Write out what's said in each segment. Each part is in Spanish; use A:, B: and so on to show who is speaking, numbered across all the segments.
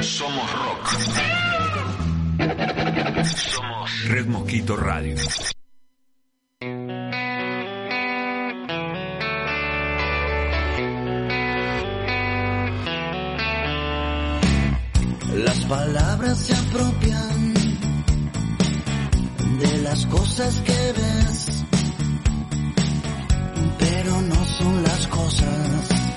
A: Somos rock. Somos Red Mosquito Radio.
B: Las palabras se apropian de las cosas que ves, pero no son las cosas.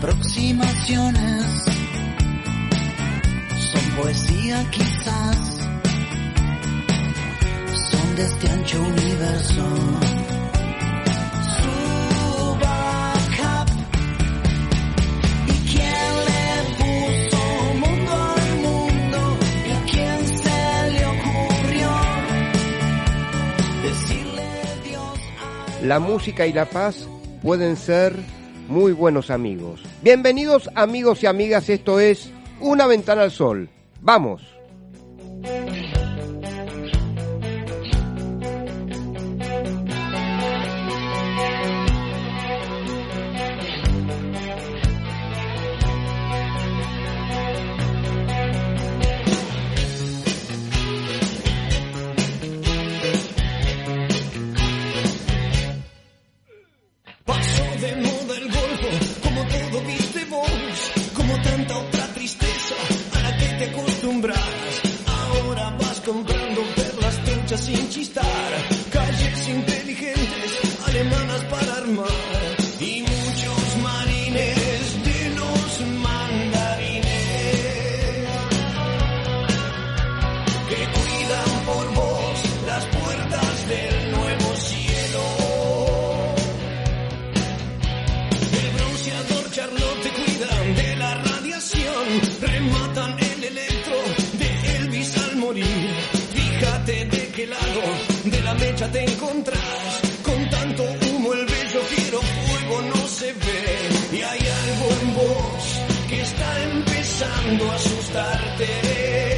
B: Aproximaciones, son poesía quizás, son de este ancho universo. ¿Y quién le puso mundo al mundo? ¿Y quién se le ocurrió decirle Dios a
C: La música y la paz pueden ser muy buenos amigos. Bienvenidos amigos y amigas, esto es Una ventana al sol. Vamos.
D: Mecha te encontrás, con tanto humo el bello fiero fuego no se ve. Y hay algo en vos que está empezando a asustarte.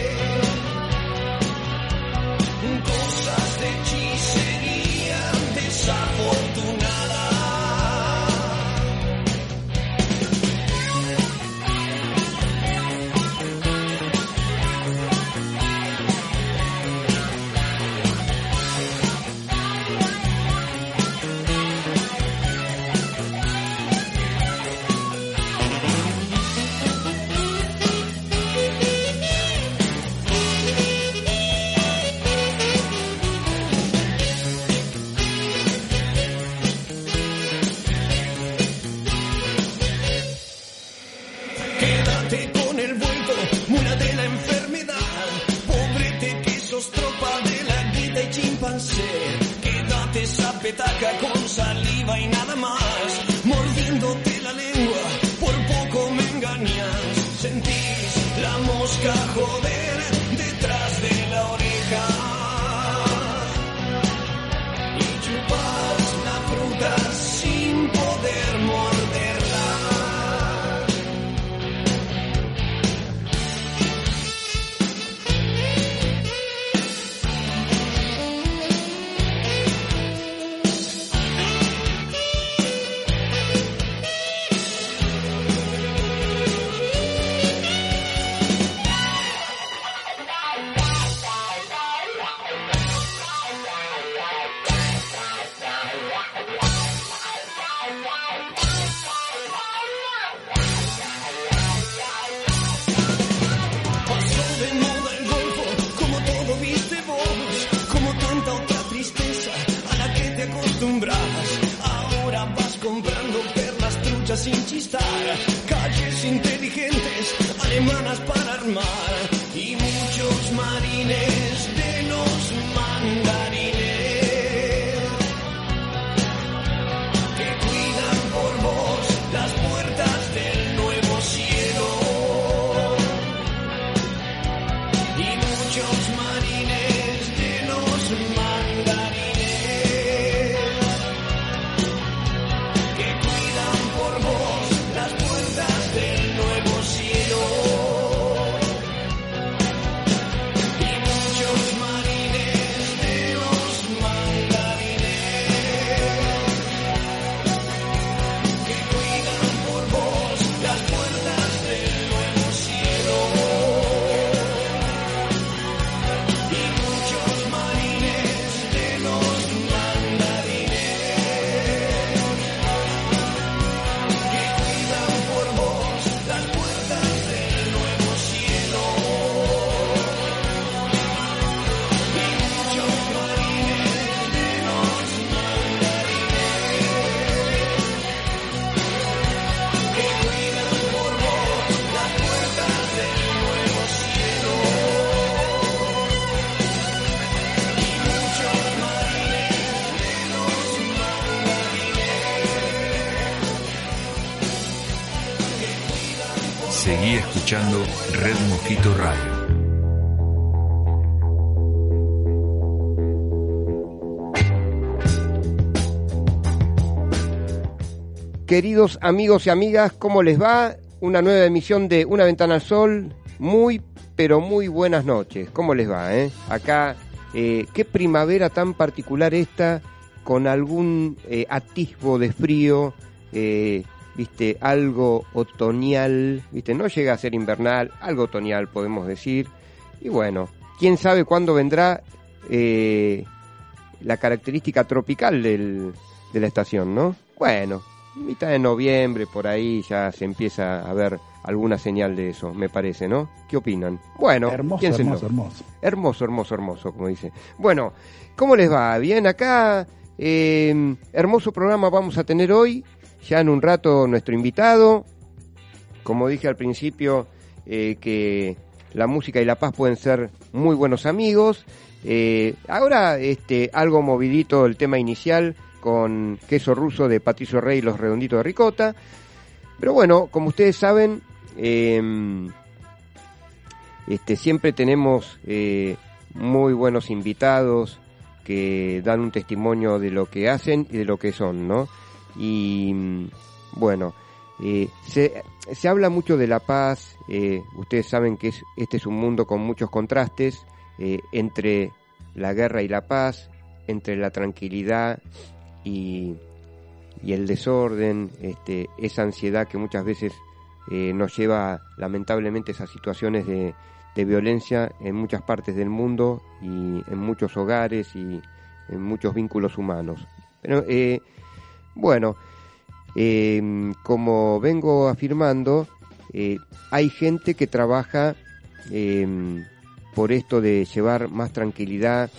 D: Chimpancé. Quédate esa petaca con saliva y nada más. Mordiéndote la lengua, por poco me engañas. Sentís la mosca joder
A: Seguí escuchando Red Mosquito Radio.
C: Queridos amigos y amigas, ¿cómo les va? Una nueva emisión de Una Ventana al Sol. Muy, pero muy buenas noches. ¿Cómo les va? Eh? Acá, eh, qué primavera tan particular esta, con algún eh, atisbo de frío, eh, viste, algo otoñal, viste, no llega a ser invernal, algo otoñal podemos decir. Y bueno, quién sabe cuándo vendrá eh, la característica tropical del, de la estación, ¿no? Bueno, mitad de noviembre, por ahí ya se empieza a ver alguna señal de eso, me parece, ¿no? ¿Qué opinan? Bueno,
E: Hermoso, hermoso, hermoso.
C: Hermoso, hermoso, hermoso, como dice. Bueno, ¿cómo les va? Bien, acá, eh, hermoso programa vamos a tener hoy. Ya en un rato nuestro invitado. Como dije al principio, eh, que la música y la paz pueden ser muy buenos amigos. Eh, ahora, este, algo movidito el tema inicial con queso ruso de Patricio Rey y los redonditos de ricota. Pero bueno, como ustedes saben, eh, este, siempre tenemos eh, muy buenos invitados que dan un testimonio de lo que hacen y de lo que son, ¿no? Y bueno, eh, se, se habla mucho de la paz, eh, ustedes saben que es, este es un mundo con muchos contrastes eh, entre la guerra y la paz, entre la tranquilidad y, y el desorden, este, esa ansiedad que muchas veces nos lleva lamentablemente a esas situaciones de, de violencia en muchas partes del mundo y en muchos hogares y en muchos vínculos humanos. Pero bueno, eh, como vengo afirmando, eh, hay gente que trabaja eh, por esto de llevar más tranquilidad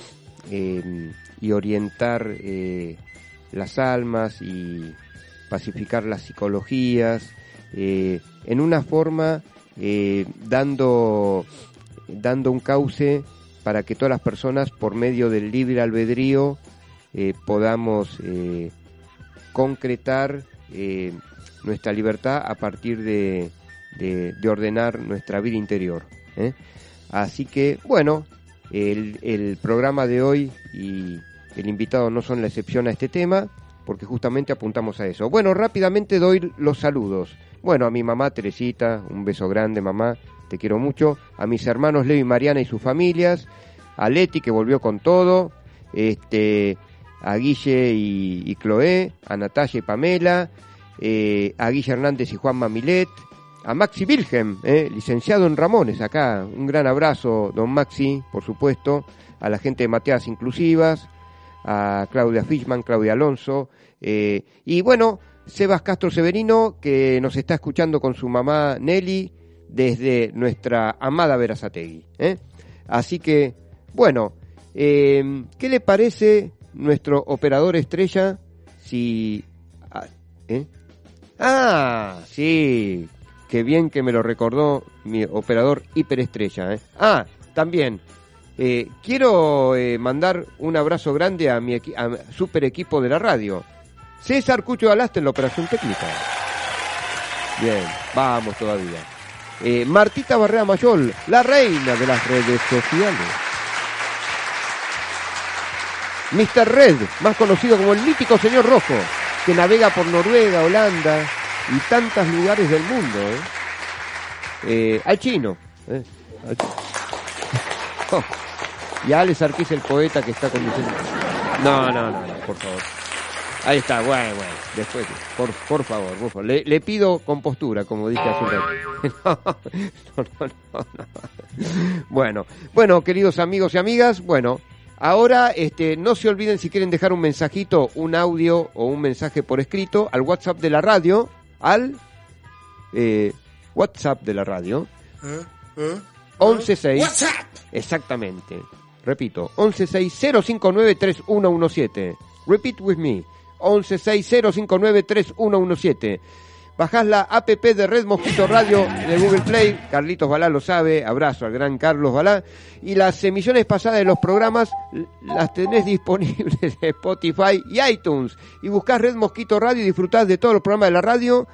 C: eh, y orientar eh, las almas y pacificar las psicologías eh, en una forma dando dando un cauce para que todas las personas por medio del libre albedrío podamos concretar eh, nuestra libertad a partir de, de- de ordenar nuestra vida interior. ¿eh? Así que, bueno, el, el programa de hoy y el invitado no son la excepción a este tema, porque justamente apuntamos a eso. Bueno, rápidamente doy los saludos. Bueno, a mi mamá Teresita, un beso grande mamá, te quiero mucho. A mis hermanos Leo y Mariana y sus familias. A Leti que volvió con todo. Este, a Guille y, y Chloé. A Natalia y Pamela. eh, a Guille Hernández y Juan Mamilet. A Maxi Wilhelm, eh, licenciado en Ramones, acá. Un gran abrazo, don Maxi, por supuesto. A la gente de Mateadas Inclusivas a Claudia Fishman, Claudia Alonso, eh, y bueno, Sebas Castro Severino, que nos está escuchando con su mamá Nelly desde nuestra amada Verazategui. Así que, bueno, ¿qué le parece nuestro operador estrella si... ah, ¿eh? Ah, sí, qué bien que me lo recordó mi operador hiperestrella. ¿eh? Ah, también, eh, quiero eh, mandar un abrazo grande a mi a super equipo de la radio. César Cucho Alaste en la operación técnica. Bien, vamos todavía. Eh, Martita Barrea Mayol, la reina de las redes sociales. Mr. Red, más conocido como el mítico señor rojo, que navega por Noruega, Holanda y tantos lugares del mundo. ¿eh? Eh, al chino. ¿eh? Oh. Y a Alex Arquís, el poeta que está conduciendo. No, no, no, no, por favor. Ahí está, bueno, bueno. Después, por, por favor, por favor. Le, le pido compostura, como dije hace un rato. No, no, no, no. Bueno, bueno, queridos amigos y amigas, bueno, ahora este, no se olviden si quieren dejar un mensajito, un audio o un mensaje por escrito al WhatsApp de la radio, al eh, WhatsApp de la radio, 116
D: WhatsApp.
C: Exactamente. Repito, 1160593117. Repeat with me. 1160593117. Bajás la app de Red Mosquito Radio de Google Play. Carlitos Balá lo sabe. Abrazo al gran Carlos Balá. Y las emisiones pasadas de los programas las tenés disponibles en Spotify y iTunes. Y buscás Red Mosquito Radio y disfrutás de todos los programas de la radio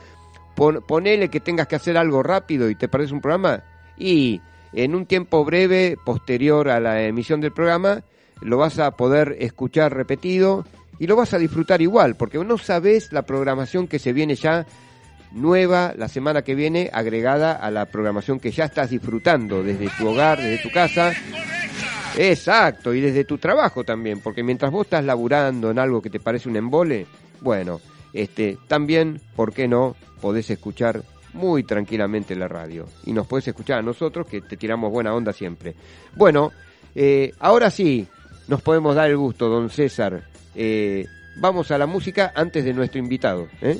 C: pon- ponele que tengas que hacer algo rápido y te parece un programa y en un tiempo breve posterior a la emisión del programa lo vas a poder escuchar repetido y lo vas a disfrutar igual porque no sabes la programación que se viene ya nueva la semana que viene agregada a la programación que ya estás disfrutando desde tu hogar, desde tu casa. Exacto, y desde tu trabajo también, porque mientras vos estás laburando en algo que te parece un embole, bueno, este, también, ¿por qué no? Podés escuchar muy tranquilamente la radio. Y nos podés escuchar a nosotros, que te tiramos buena onda siempre. Bueno, eh, ahora sí, nos podemos dar el gusto, don César. Eh, vamos a la música antes de nuestro invitado. ¿eh?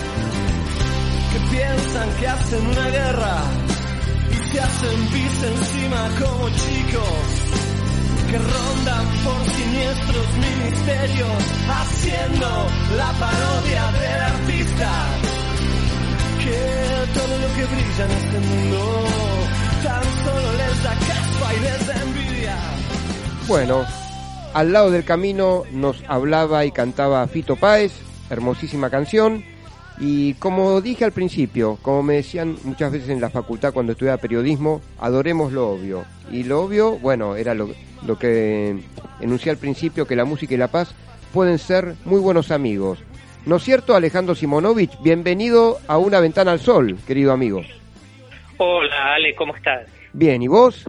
D: que piensan que hacen una guerra y se hacen pis encima como chicos, que rondan por siniestros ministerios haciendo la parodia del artista, que todo lo que brilla en este mundo tan solo les da caspa y les da envidia.
C: Bueno, al lado del camino nos hablaba y cantaba Fito Páez, hermosísima canción. Y como dije al principio, como me decían muchas veces en la facultad cuando estudiaba periodismo, adoremos lo obvio. Y lo obvio, bueno, era lo, lo que enuncié al principio, que la música y la paz pueden ser muy buenos amigos. ¿No es cierto, Alejandro Simonovich? Bienvenido a Una Ventana al Sol, querido amigo.
E: Hola Ale, ¿cómo estás?
C: Bien, ¿y vos?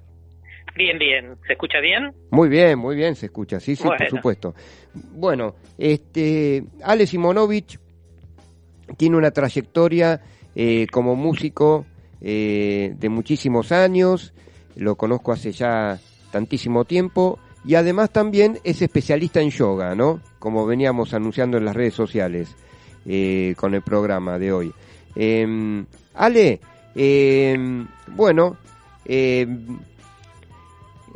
E: Bien, bien. ¿Se escucha bien?
C: Muy bien, muy bien, se escucha, sí, sí, por supuesto. Bueno, este, Ale Simonovich tiene una trayectoria eh, como músico eh, de muchísimos años, lo conozco hace ya tantísimo tiempo, y además también es especialista en yoga, ¿no? Como veníamos anunciando en las redes sociales eh, con el programa de hoy. Eh, Ale, eh, bueno, eh,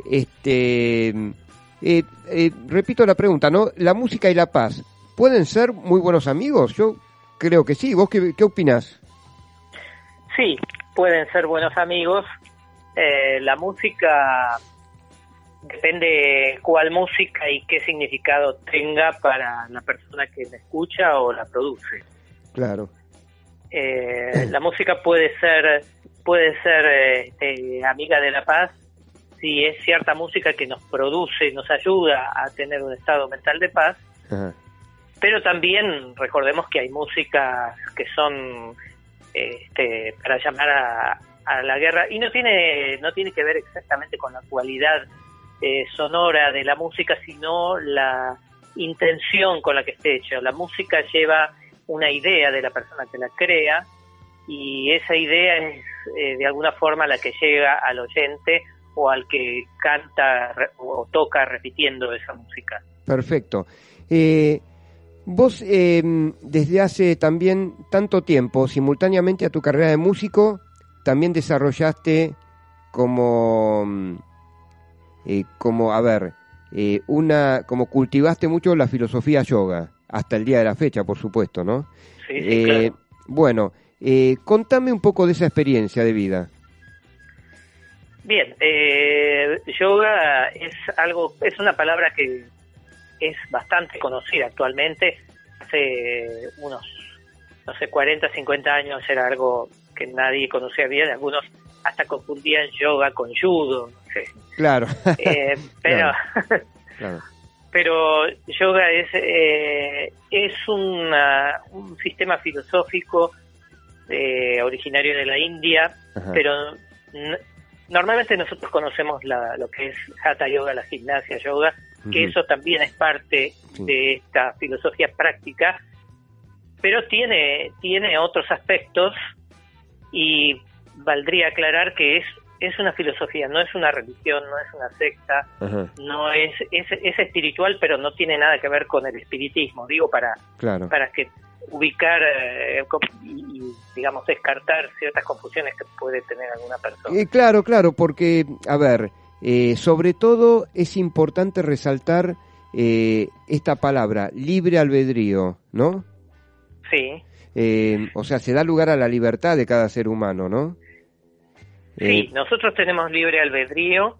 C: este, eh, eh, repito la pregunta, ¿no? La música y la paz, ¿pueden ser muy buenos amigos? Yo creo que sí. ¿Vos qué, qué opinás?
E: Sí, pueden ser buenos amigos. Eh, la música depende cuál música y qué significado tenga para la persona que la escucha o la produce.
C: Claro.
E: Eh, la música puede ser puede ser eh, este, amiga de la paz si es cierta música que nos produce, nos ayuda a tener un estado mental de paz,
C: Ajá.
E: Pero también recordemos que hay músicas que son este, para llamar a, a la guerra y no tiene no tiene que ver exactamente con la cualidad eh, sonora de la música, sino la intención con la que esté hecha. La música lleva una idea de la persona que la crea y esa idea es eh, de alguna forma la que llega al oyente o al que canta o toca repitiendo esa música.
C: Perfecto. Eh, vos, eh, desde hace también tanto tiempo, simultáneamente a tu carrera de músico, también desarrollaste como, mm, eh, como a ver, eh, una, como cultivaste mucho la filosofía yoga, hasta el día de la fecha, por supuesto, ¿no?
E: Sí, sí,
C: Eh,
E: claro.
C: Bueno, eh, contame un poco de esa experiencia de vida.
E: Bien, eh, yoga es algo, es una palabra que es bastante conocida actualmente. Hace unos, no sé, 40, 50 años era algo que nadie conocía bien. Algunos hasta confundían yoga con judo, no sé.
C: Claro,
E: Eh, pero,
C: claro.
E: pero yoga es, eh, es una- un sistema filosófico eh, originario de la India,
C: Ajá.
E: pero normalmente nosotros conocemos la- lo que es Hatha Yoga, la gimnasia yoga, que eso también es parte de esta filosofía práctica, pero tiene, tiene otros aspectos y valdría aclarar que es, es una filosofía, no es una religión, no es una secta,
C: Ajá,
E: no es, es, es espiritual, pero no tiene nada que ver con el espiritismo, digo, para,
C: claro.
E: para que ubicar eh, y, y, digamos, descartar ciertas confusiones que puede tener alguna persona.
C: Eh, claro, claro, porque, a ver, eh, sobre todo es importante resaltar eh, esta palabra, libre albedrío, ¿no?
E: Sí,
C: Eh, o sea, se da lugar a la libertad de cada ser humano, ¿no?
E: sí,
C: Eh,
E: nosotros tenemos libre albedrío,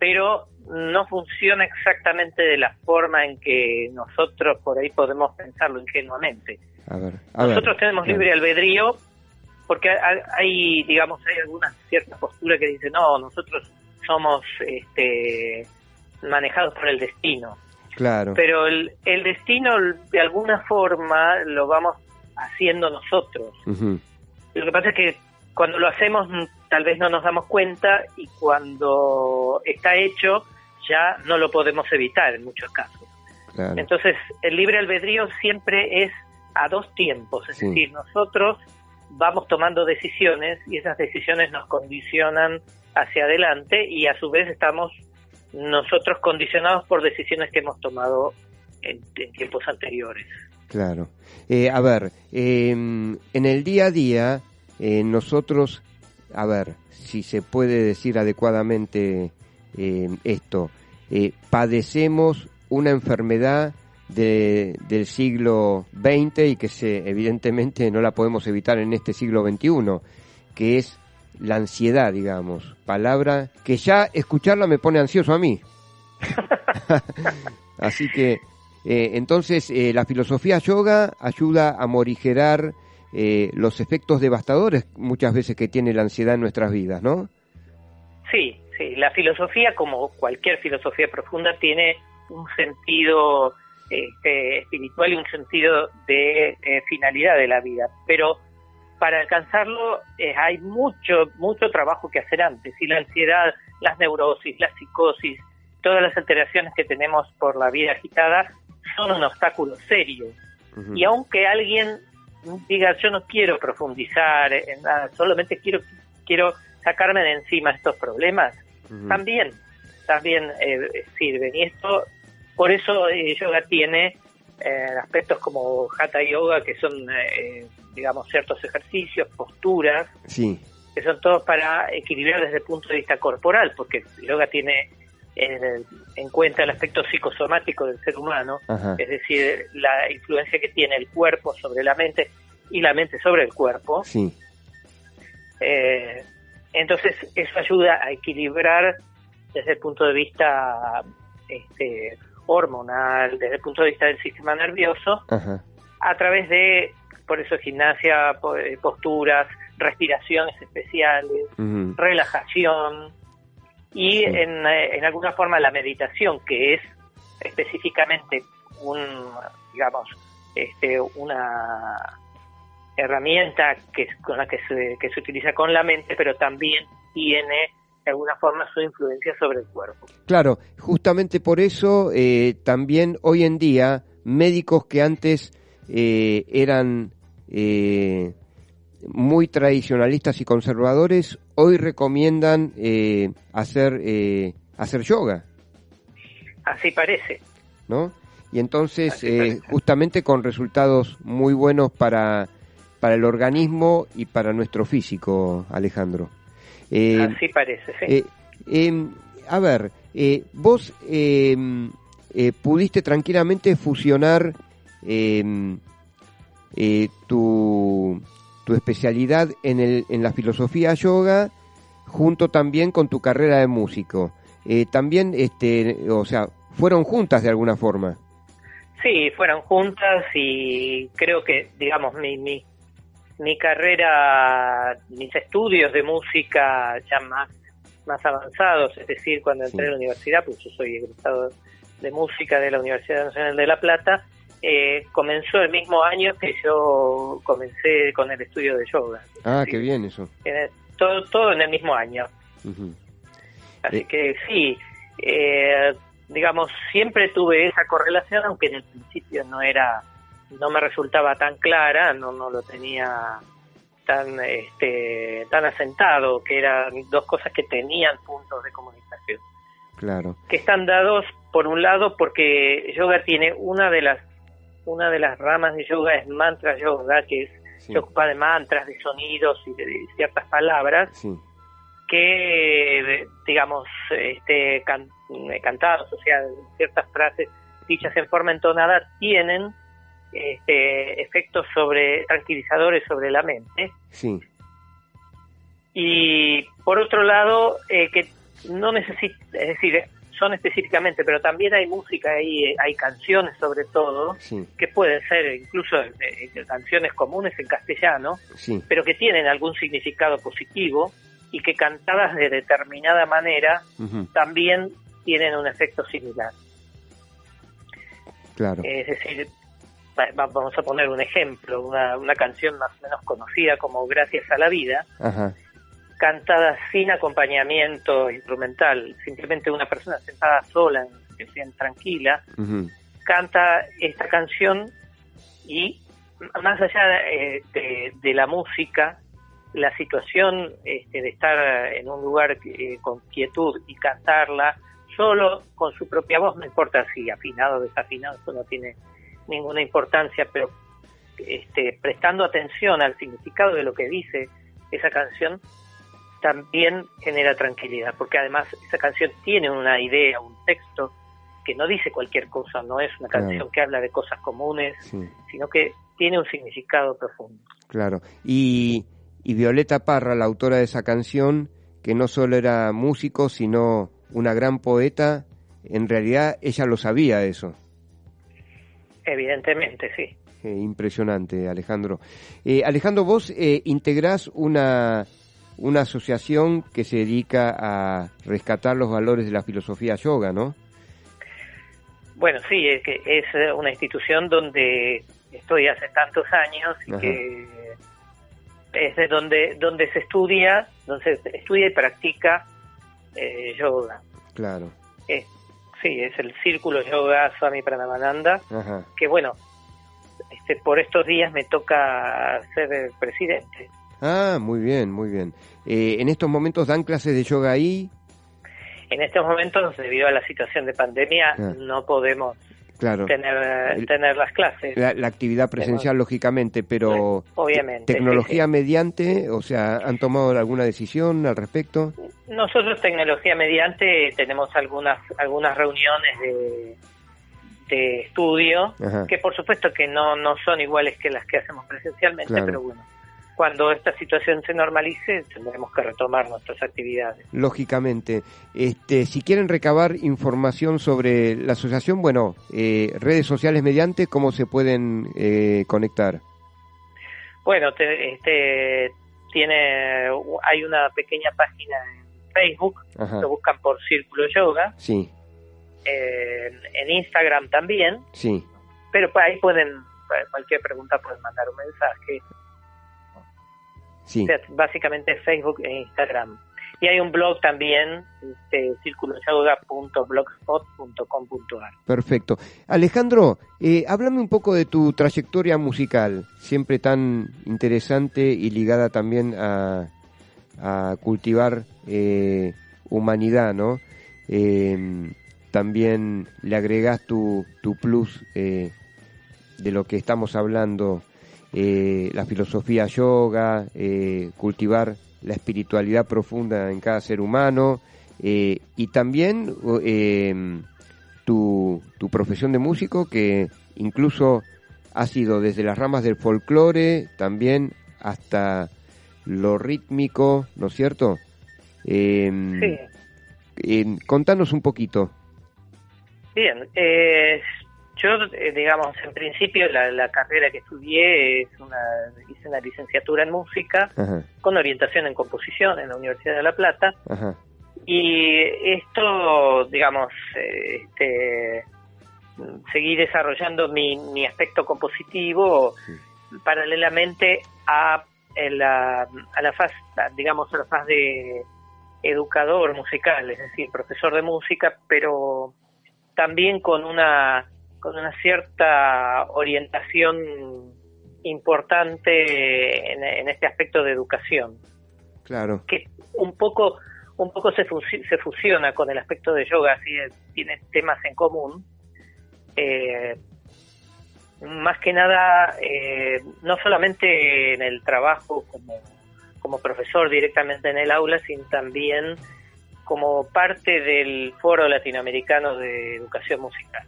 E: pero no funciona exactamente de la forma en que nosotros por ahí podemos pensarlo ingenuamente.
C: a ver, a ver,
E: Nosotros tenemos libre albedrío porque hay, hay, digamos, hay alguna cierta postura que dice, no, nosotros somos este, manejados por el destino.
C: Claro,
E: Pero el, el destino, de alguna forma, lo vamos haciendo nosotros. Lo que pasa es que cuando lo hacemos, tal vez no nos damos cuenta y cuando está hecho, ya no lo podemos evitar en muchos casos.
C: claro,
E: Entonces, el libre albedrío siempre es a dos tiempos, es
C: Sí.
E: decir, nosotros vamos tomando decisiones y esas decisiones nos condicionan hacia adelante y a su vez estamos nosotros condicionados por decisiones que hemos tomado en, tiempos anteriores.
C: claro. Eh, a ver, eh, en el día a día, eh, nosotros, a ver, si se puede decir adecuadamente eh, esto, eh, padecemos una enfermedad de- del siglo XX y que se, evidentemente no la podemos evitar en este siglo XXI, que es la ansiedad, digamos, palabra que ya escucharla me pone ansioso a mí. Así que, eh, entonces, eh, la filosofía yoga ayuda a morigerar eh, los efectos devastadores muchas veces que tiene la ansiedad en nuestras vidas, ¿no?
E: Sí, sí, la filosofía, como cualquier filosofía profunda, tiene un sentido este, espiritual y un sentido de eh, finalidad de la vida, pero para alcanzarlo eh, hay mucho, mucho trabajo que hacer antes, y la ansiedad, las neurosis, la psicosis, todas las alteraciones que tenemos por la vida agitada son un obstáculo serio. Y aunque alguien diga, yo no quiero profundizar en nada, solamente quiero, quiero sacarme de encima estos problemas, también, también eh, sirven. Y esto, por eso eh, yoga tiene eh, aspectos como hatha yoga, que son, eh, digamos, ciertos ejercicios, posturas,
C: Sí,
E: que son todos para equilibrar desde el punto de vista corporal, porque el yoga tiene en, en cuenta el aspecto psicosomático del ser humano,
C: ajá,
E: es decir, la influencia que tiene el cuerpo sobre la mente y la mente sobre el cuerpo.
C: sí,
E: Eh, entonces, eso ayuda a equilibrar desde el punto de vista este, hormonal, desde el punto de vista del sistema nervioso,
C: ajá,
E: a través de, por eso, gimnasia, eh, posturas, respiraciones especiales, relajación y en, eh, en alguna forma la meditación, que es específicamente un, digamos, este, una herramienta que con la que se, que se utiliza con la mente, pero también tiene de alguna forma su influencia sobre el cuerpo.
C: Claro, justamente por eso eh, también hoy en día médicos que antes eh, eran eh, muy tradicionalistas y conservadores, hoy recomiendan eh, hacer, eh, hacer yoga,
E: Así parece.
C: ¿no? Y entonces, eh, justamente con resultados muy buenos para, para el organismo y para nuestro físico, Alejandro.
E: Así parece, sí.
C: em, a ver, vos em, pudiste tranquilamente fusionar em, eh, tu, tu especialidad en, el, en la filosofía yoga junto también con tu carrera de músico. Eh, también, este, o sea, fueron juntas de alguna forma.
E: Sí, fueron juntas y creo que, digamos, mi, mi, mi carrera, mis estudios de música ya más, más avanzados, es decir, cuando entré
C: Sí.
E: a la universidad, pues yo soy egresado de música de la Universidad Nacional de La Plata, eh, comenzó el mismo año que yo comencé con el estudio de yoga.
C: Ah,
E: Sí.
C: qué bien eso.
E: Todo, todo en el mismo año. Así
C: Eh.
E: que sí, eh, digamos, siempre tuve esa correlación, aunque en el principio no era, no me resultaba tan clara, no, no lo tenía tan, este, tan asentado, que eran dos cosas que tenían puntos de comunicación,
C: Claro.
E: que están dados por un lado porque yoga tiene una de las, una de las ramas de yoga es mantra yoga, que es
C: Sí,
E: se ocupa de mantras, de sonidos y de, de ciertas palabras
C: sí,
E: que, digamos, este, can- eh, cantados, o sea, ciertas frases dichas en forma entonada tienen este, efectos sobre tranquilizadores sobre la mente.
C: sí,
E: Y por otro lado, eh, que no necesita, es decir, son específicamente, pero también hay música, hay, hay canciones sobre todo,
C: sí,
E: que pueden ser incluso eh, eh, canciones comunes en castellano,
C: sí,
E: pero que tienen algún significado positivo y que cantadas de determinada manera también tienen un efecto similar.
C: claro.
E: Es decir, va- va- vamos a poner un ejemplo, una, una canción más o menos conocida como Gracias a la vida,
C: Ajá,
E: cantada sin acompañamiento instrumental, simplemente una persona sentada sola, tranquila, canta esta canción y más allá eh, de, de la música, la situación este, de estar en un lugar eh, con quietud y cantarla solo con su propia voz, no importa si afinado o desafinado, eso no tiene ninguna importancia, pero este, prestando atención al significado de lo que dice esa canción, también genera tranquilidad, porque además esa canción tiene una idea, un texto que no dice cualquier cosa, no es una
C: Claro.
E: canción que habla de cosas comunes,
C: sí,
E: sino que tiene un significado profundo.
C: claro. Y, y Violeta Parra, la autora de esa canción, que no solo era músico, sino una gran poeta, en realidad ella lo sabía eso.
E: Evidentemente, sí.
C: Eh, impresionante, Alejandro. Eh, Alejandro, vos eh, integrás una, una asociación que se dedica a rescatar los valores de la filosofía yoga, ¿no?
E: Bueno, sí, es que es eh, una institución donde estoy hace tantos años y
C: Ajá.
E: que es de donde donde se estudia, donde se estudia y practica eh, yoga.
C: Claro.
E: Es- sí, es el Círculo Yoga Swami Pranamananda,
C: Ajá.
E: que bueno, este, por estos días me toca ser el presidente.
C: Ah, muy bien, muy bien. Eh, en estos momentos dan clases de yoga ahí.
E: En estos momentos, debido a la situación de pandemia,
C: Ah.
E: no podemos
C: Claro.
E: tener,
C: El-
E: tener las clases.
C: La, la actividad presencial, lógicamente, pero
E: Obviamente,
C: te- tecnología
E: sí,
C: mediante, o sea, ¿han tomado alguna decisión al respecto?
E: Nosotros, tecnología mediante, tenemos algunas algunas reuniones de, de estudio,
C: Ajá.
E: que por supuesto que no, no son iguales que las que hacemos presencialmente,
C: Claro.
E: pero bueno, cuando esta situación se normalice, tendremos que retomar nuestras actividades.
C: Lógicamente. Este, si quieren recabar información sobre la asociación, bueno, eh, redes sociales mediante, ¿cómo se pueden eh, conectar?
E: Bueno, te- este tiene hay una pequeña página en Facebook,
C: Ajá.
E: lo buscan por Círculo Yoga,
C: Sí,
E: eh, en Instagram también,
C: sí.
E: pero pues ahí pueden, cualquier pregunta pueden mandar un mensaje.
C: Sí,
E: O sea, básicamente Facebook e Instagram. Y hay un blog también, este,
C: perfecto. Alejandro, eh, háblame un poco de tu trayectoria musical, siempre tan interesante y ligada también a, a cultivar eh, humanidad, ¿no? Eh, también le agregas tu, tu plus eh, de lo que estamos hablando, eh, la filosofía yoga, eh, cultivar la espiritualidad profunda en cada ser humano eh, y también eh, tu, tu profesión de músico que incluso ha sido desde las ramas del folclore también hasta lo rítmico, ¿no es cierto? Eh,
E: Sí.
C: contanos un poquito.
E: Bien, eh, yo, eh, digamos, en principio la, la carrera que estudié es una, hice una licenciatura en música
C: Ajá,
E: con orientación en composición en la Universidad de La Plata.
C: Ajá,
E: y esto, digamos, este, seguí desarrollando mi, mi aspecto compositivo paralelamente a, en la, a la faz, digamos, a la faz de educador musical, es decir, profesor de música, pero también con una con una cierta orientación importante en, en este aspecto de educación.
C: Claro,
E: que un poco un poco se, se fusiona con el aspecto de yoga, así tiene temas en común. Eh, más que nada, eh, no solamente en el trabajo como, como profesor directamente en el aula, sino también como parte del Foro Latinoamericano de Educación Musical,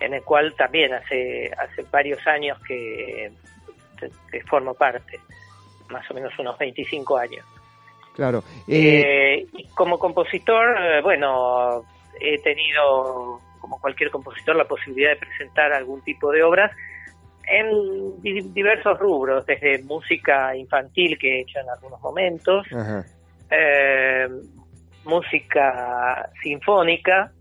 E: en el cual también hace, hace varios años que, que formo parte, más o menos unos 25 años.
C: claro. Eh,
E: Eh, y como compositor, eh, bueno, he tenido, como cualquier compositor, la posibilidad de presentar algún tipo de obras en di- diversos rubros, desde música infantil que he hecho en algunos momentos,
C: ajá,
E: eh, música sinfónica,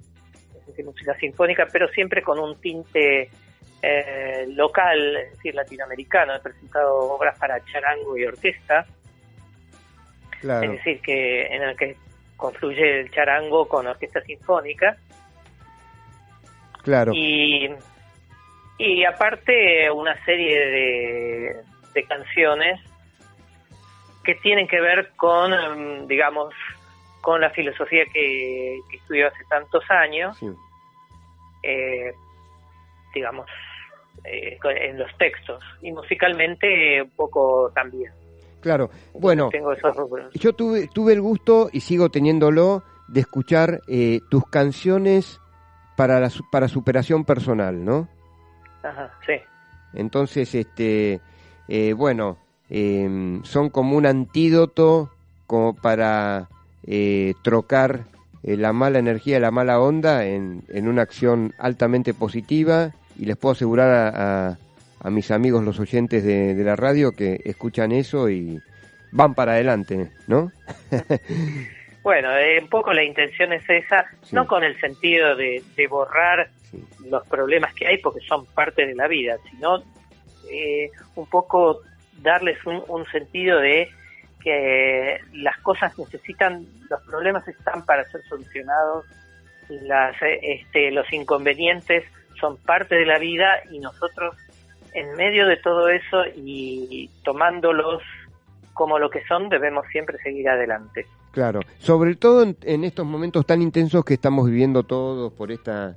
E: decir, música sinfónica, pero siempre con un tinte eh, local, es decir, latinoamericano. He presentado obras para charango y orquesta,
C: claro,
E: es decir, que en el que confluye el charango con orquesta sinfónica
C: claro.
E: y, y aparte una serie de, de canciones que tienen que ver con, em, digamos, con la filosofía que, que estudió hace tantos años,
C: sí.
E: Eh, digamos, eh, en los textos y musicalmente un poco también.
C: Claro, bueno,
E: Tengo esos rubros.
C: yo tuve, tuve el gusto y sigo teniéndolo de escuchar eh, tus canciones para, la, para superación personal, ¿no?
E: Ajá, sí.
C: Entonces, este, eh, bueno, eh, son como un antídoto como para eh, trocar eh, la mala energía, la mala onda en, en una acción altamente positiva y les puedo asegurar a, a- a mis amigos los oyentes de, de la radio que escuchan eso y van para adelante, ¿no?
E: Bueno, eh, un poco la intención es esa,
C: Sí.
E: no con el sentido de, de borrar
C: Sí,
E: los problemas que hay porque son parte de la vida, sino eh, un poco darles un, un sentido de que las cosas necesitan, los problemas están para ser solucionados, las, este, los inconvenientes son parte de la vida y nosotros en medio de todo eso y tomándolos como lo que son debemos siempre seguir adelante.
C: Claro, sobre todo en, en estos momentos tan intensos que estamos viviendo todos por esta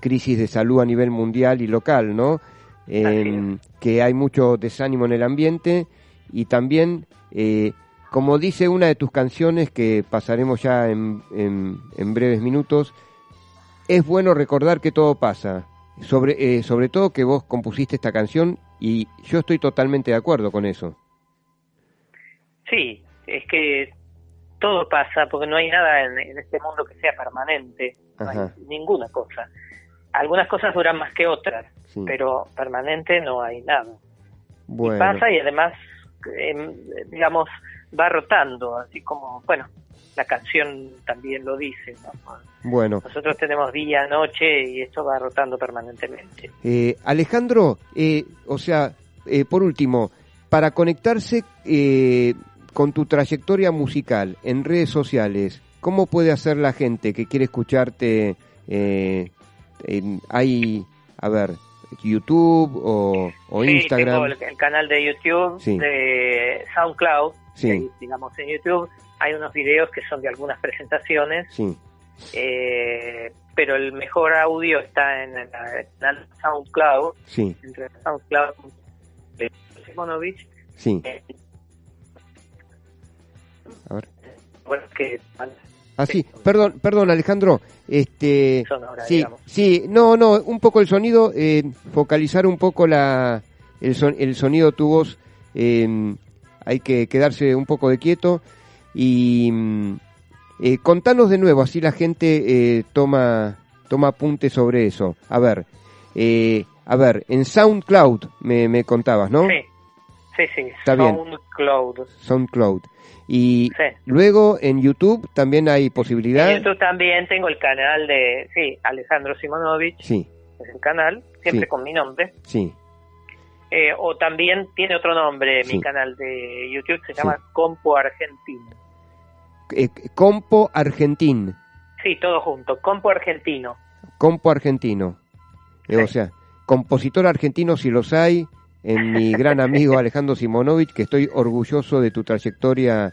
C: crisis de salud a nivel mundial y local, ¿no? Eh, que hay mucho desánimo en el ambiente y también, eh, como dice una de tus canciones que pasaremos ya en, en- en breves minutos, es bueno recordar que todo pasa. Sobre, eh, sobre todo que vos compusiste esta canción y yo estoy totalmente de acuerdo con eso.
E: Sí, es que todo pasa porque no hay nada en, en este mundo que sea permanente, no hay ninguna cosa. Algunas cosas duran más que otras,
C: Sí.
E: pero permanente no hay nada.
C: Bueno,
E: Pasa y además, em, digamos, va rotando, así como, bueno, la canción también lo dice, ¿no?
C: bueno.
E: Nosotros tenemos día, noche y esto va rotando permanentemente.
C: Eh, Alejandro, eh, o sea, eh, por último, para conectarse eh, con tu trayectoria musical en redes sociales, ¿cómo puede hacer la gente que quiere escucharte? Eh, hay, a ver, YouTube o, o
E: sí,
C: Instagram.
E: tengo el, el canal de YouTube,
C: Sí.
E: de SoundCloud,
C: Sí.
E: Ahí, digamos, en YouTube hay unos videos que son de algunas presentaciones,
C: Sí,
E: eh, pero el mejor audio está en el canal SoundCloud,
C: sí,
E: entre SoundCloud de Simonovich,
C: sí.
E: eh,
C: A ver.
E: bueno, que
C: Ah, sí, perdón, perdón, Alejandro. Este,
E: Sonora,
C: sí,
E: digamos.
C: sí, no, no, un poco el sonido, eh, focalizar un poco la, el, son- el sonido tu voz. eh, hay que quedarse un poco de quieto y mm, eh, contanos de nuevo, así la gente eh, toma toma apunte sobre eso. A ver, eh, a ver, en SoundCloud me, me contabas, ¿no?
E: Sí, sí, sí,
C: Está bien.
E: SoundCloud.
C: SoundCloud. Y
E: Sí.
C: luego en YouTube también hay posibilidad.
E: En YouTube también tengo el canal de, sí, Alejandro Simonovich,
C: Sí,
E: es el canal, siempre
C: Sí.
E: con mi nombre.
C: sí.
E: Eh, o también tiene otro nombre
C: Sí.
E: mi canal de YouTube, se llama Compo Argentino.
C: Eh, Compo Argentín,
E: Sí, todo junto, Compo Argentino.
C: Compo Argentino. Eh,
E: Sí.
C: O sea, compositor argentino si los hay, en mi gran amigo Alejandro Simonovich, que estoy orgulloso de tu trayectoria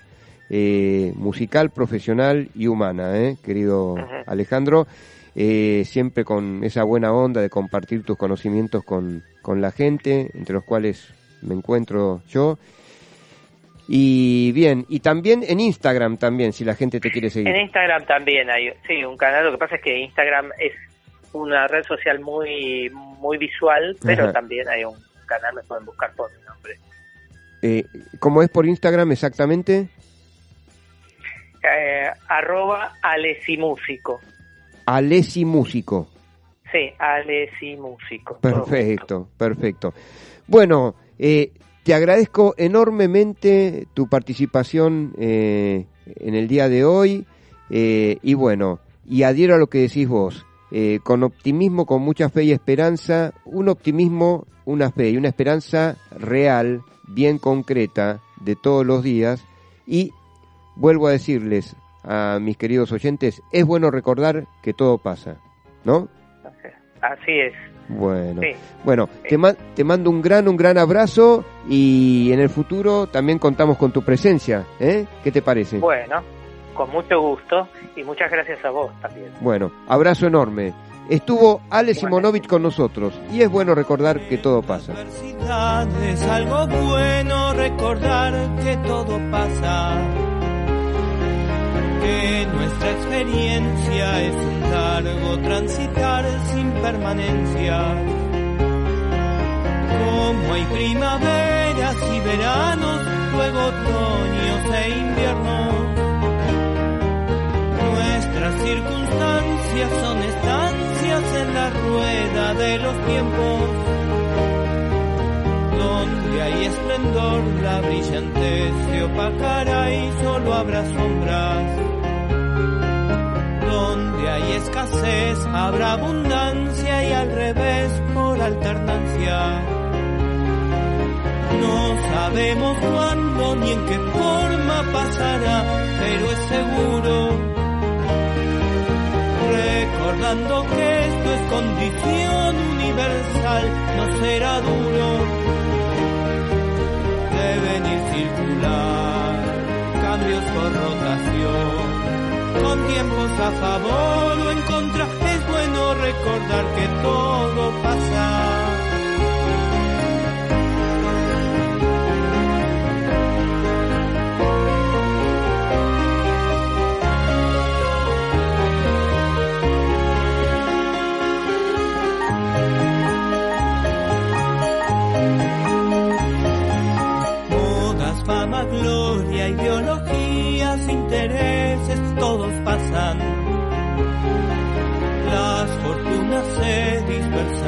C: eh, musical, profesional y humana, eh, querido. Alejandro. Eh, siempre con esa buena onda de compartir tus conocimientos con, con la gente, entre los cuales me encuentro yo. Y bien, y también en Instagram también, si la gente te quiere seguir.
E: En Instagram también hay, sí, un canal, lo que pasa es que Instagram es una red social muy muy visual, pero
C: Ajá.
E: también hay un canal, me pueden buscar por mi nombre.
C: Eh, ¿Cómo es por Instagram exactamente?
E: Eh, arroba.
C: Alessi Músico.
E: Sí, Alesimúsico. todo junto.
C: Perfecto, perfecto. Bueno, eh, te agradezco enormemente tu participación eh, en el día de hoy eh, y bueno, y adhiero a lo que decís vos, eh, con optimismo, con mucha fe y esperanza, un optimismo, una fe y una esperanza real, bien concreta, de todos los días y vuelvo a decirles a mis queridos oyentes, es bueno recordar que todo pasa, ¿no?
E: Así es.
C: Bueno,
E: Sí.
C: bueno, te, ma- te mando un gran, un gran abrazo y en el futuro también contamos con tu presencia, ¿eh? ¿Qué te parece?
E: Bueno, con mucho gusto y muchas gracias a vos también.
C: Bueno, abrazo enorme. Estuvo Ale. Simonovich con nosotros y es bueno recordar que todo pasa.
F: Es algo bueno recordar que todo pasa. Que nuestra experiencia es un largo transitar sin permanencia. Como hay primaveras y veranos, luego otoños e inviernos. Nuestras circunstancias son estancias en la rueda de los tiempos. Donde hay esplendor, la brillantez se opacará y solo habrá sombras. Donde hay escasez, habrá abundancia y al revés por alternancia. No sabemos cuándo ni en qué forma pasará, pero es seguro recordando que esto es condición universal, no será duro devenir circular, cambios por rotación, con tiempos a favor o en contra, es bueno recordar que todo pasa.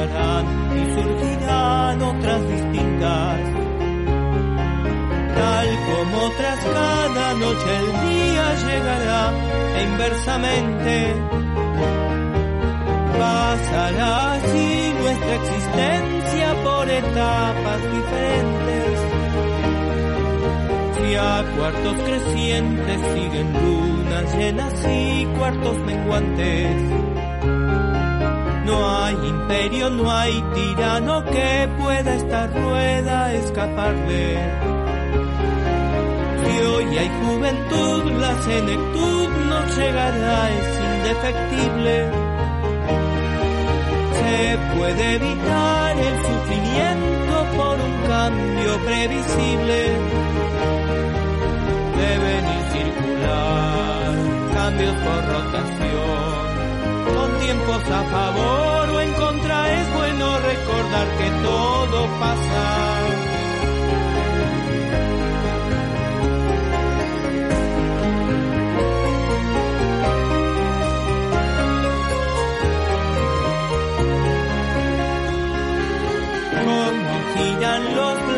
F: Y surgirán otras distintas. Tal como tras cada noche el día llegará e inversamente pasará así nuestra existencia por etapas diferentes. Si a cuartos crecientes siguen lunas llenas y cuartos menguantes. No hay imperio, no hay tirano que pueda esta rueda escaparle. Si hoy hay juventud, la senectud no llegará, es indefectible. Se puede evitar el sufrimiento por un cambio previsible. Deben ir circular cambios por rotación. Tiempos a favor o en contra es bueno recordar que todo pasa.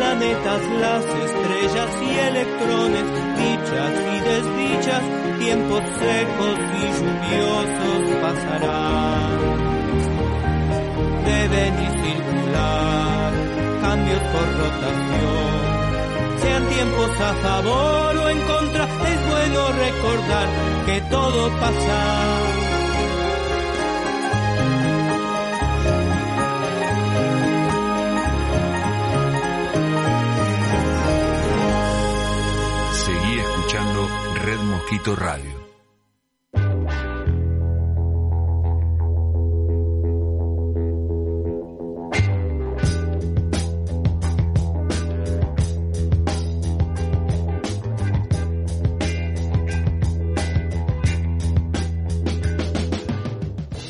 F: Planetas, las estrellas y electrones, dichas y desdichas, tiempos secos y lluviosos pasarán. Deben ir circular cambios por rotación. Sean tiempos a favor o en contra, es bueno recordar que todo pasa.
A: Red Mosquito Radio.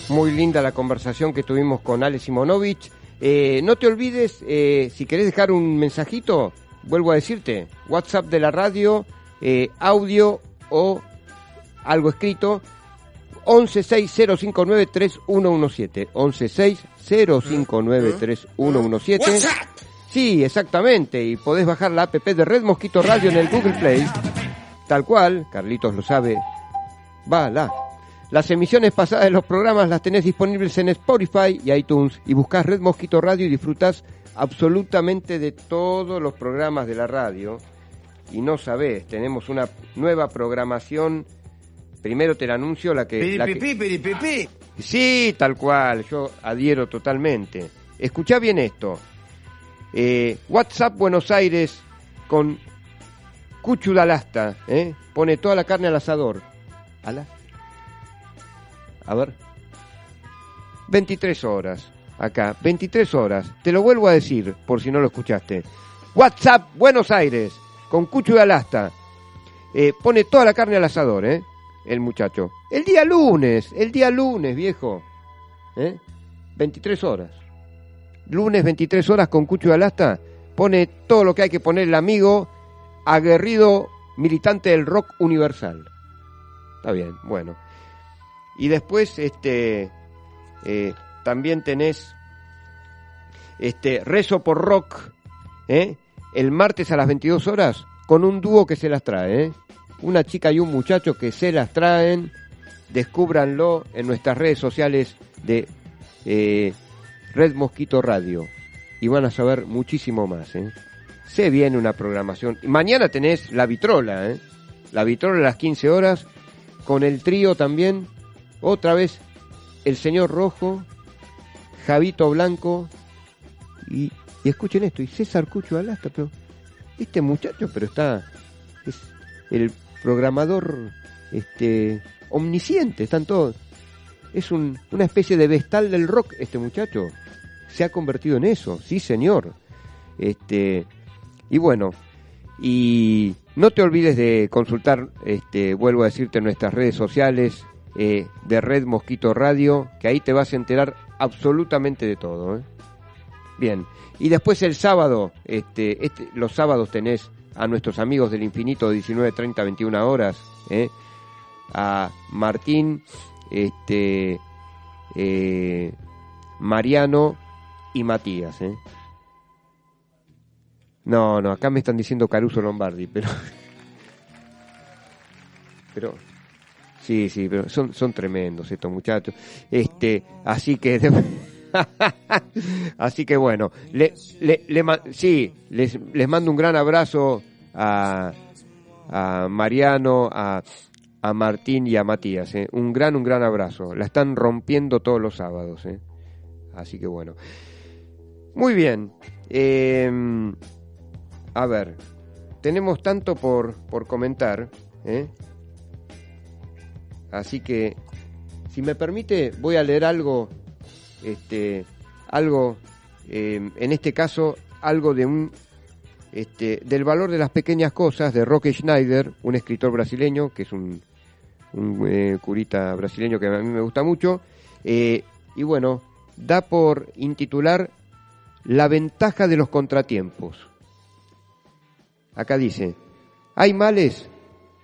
C: Muy linda la conversación que tuvimos con Ale Simonovich. Eh, no te olvides, eh, si querés dejar un mensajito, vuelvo a decirte, WhatsApp de la radio, eh, audio o algo escrito, 1160593117. 1160593117. Sí, exactamente, y podés bajar la app de Red Mosquito Radio en el Google Play. Tal cual, Carlitos lo sabe. Va, la. Las emisiones pasadas de los programas las tenés disponibles en Spotify y iTunes y buscás Red Mosquito Radio y disfrutás absolutamente de todos los programas de la radio. Y no sabés, tenemos una nueva programación. Primero te la anuncio, la que... la que-
G: Piripipi, piripipi.
C: Sí, tal cual, yo adhiero totalmente. Escuchá bien esto. Eh, WhatsApp Buenos Aires con Cuchu Dalasta, ¿eh? Pone toda la carne al asador. ¿Ala? A ver. 23 horas. Acá, 23 horas. Te lo vuelvo a decir, por si no lo escuchaste. WhatsApp Buenos Aires con Cuchu Dalasta. Eh, pone toda la carne al asador, ¿eh? El muchacho. El día lunes, el día lunes, viejo. ¿Eh? 23 horas. Lunes 23 horas con Cucho de Alasta. Pone todo lo que hay que poner el amigo aguerrido militante del rock universal. Está bien, bueno. Y después, este, eh, también tenés, este, Rezo por Rock, ¿eh? El martes a las 22 horas, con un dúo que se las trae, ¿eh? Una chica y un muchacho que se las traen, descúbranlo en nuestras redes sociales de eh, Red Mosquito Radio. Y van a saber muchísimo más, ¿eh? Se viene una programación. Mañana tenés la vitrola, ¿eh? La vitrola a las 15 horas, con el trío también, otra vez, el señor Rojo, Javito Blanco, y, escuchen esto, y César Cucho Alasta, pero este muchacho, pero está, es el programador este omnisciente, están todos. Es un, una especie de vestal del rock este muchacho. Se ha convertido en eso, sí señor. Este, y bueno, y no te olvides de consultar, este, vuelvo a decirte, nuestras redes sociales eh, de Red Mosquito Radio, que ahí te vas a enterar absolutamente de todo. ¿eh? Bien, y después el sábado, este, este, los sábados tenés a nuestros amigos del infinito 19, 30, 21 horas, ¿eh? a Martín, este, eh, Mariano y Matías. ¿eh? No, no, acá me están diciendo Caruso Lombardi, pero... pero... Sí, sí, pero son, son tremendos estos muchachos. Este, así que... así que bueno, le, sí, les, les mando un gran abrazo a, a Mariano, a, a Martín y a Matías. ¿eh? Un gran, un gran abrazo. La están rompiendo todos los sábados. ¿eh? Así que bueno. Muy bien. Eh, a ver. tenemos tanto por, por comentar, ¿eh? así que, si me permite, voy a leer algo, este, algo, eh, en este caso, algo de un, este, del valor de las pequeñas cosas de Roque Schneider, un escritor brasileño, que es un, un eh, curita brasileño que a mí me gusta mucho, eh, y bueno, da por intitular La ventaja de los contratiempos. Acá dice, hay males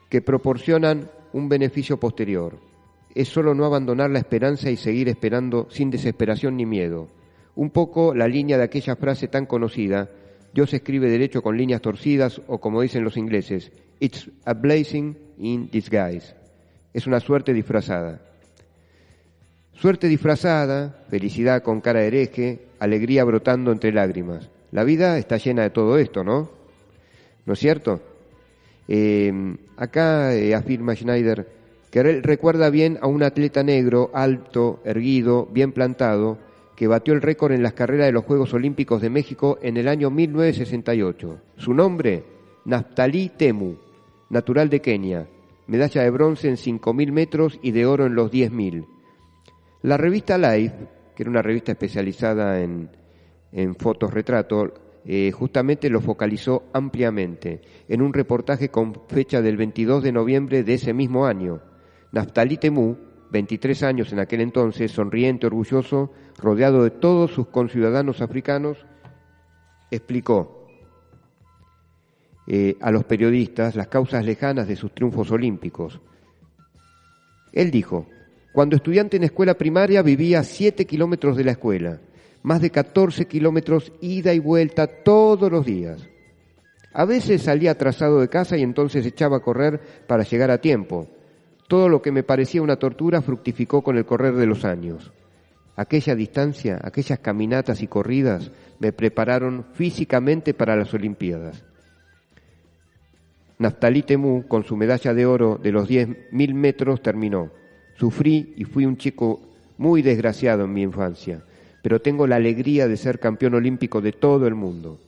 C: que proporcionan un beneficio posterior. Es solo no abandonar la esperanza y seguir esperando sin desesperación ni miedo. Un poco la línea de aquella frase tan conocida, Dios escribe derecho con líneas torcidas o como dicen los ingleses, It's a blessing in disguise. Es una suerte disfrazada. Suerte disfrazada, felicidad con cara de hereje, alegría brotando entre lágrimas. La vida está llena de todo esto, ¿no? ¿no es cierto? Eh, acá eh, afirma Schneider que recuerda bien a un atleta negro, alto, erguido, bien plantado, que batió el récord en las carreras de los Juegos Olímpicos de México en el año 1968. Su nombre, Naftali Temu, natural de Kenia, medalla de bronce en 5.000 metros y de oro en los 10.000. La revista Life, que era una revista especializada en, en fotos retratos, eh, justamente lo focalizó ampliamente en un reportaje con fecha del 22 de noviembre de ese mismo año. Naftali Temu, 23 años en aquel entonces, sonriente, orgulloso, rodeado de todos sus conciudadanos africanos, explicó eh, a los periodistas las causas lejanas de sus triunfos olímpicos. Él dijo, cuando estudiante en escuela primaria vivía a siete kilómetros de la escuela más de 14 kilómetros ida y vuelta todos los días. A veces salía atrasado de casa y entonces echaba a correr para llegar a tiempo. Todo lo que me parecía una tortura fructificó con el correr de los años. Aquella distancia, aquellas caminatas y corridas me prepararon físicamente para las Olimpiadas. Naftali Temu, con su medalla de oro de los 10.000 metros, terminó. Sufrí y fui un chico muy desgraciado en mi infancia pero tengo la alegría de ser campeón olímpico de todo el mundo.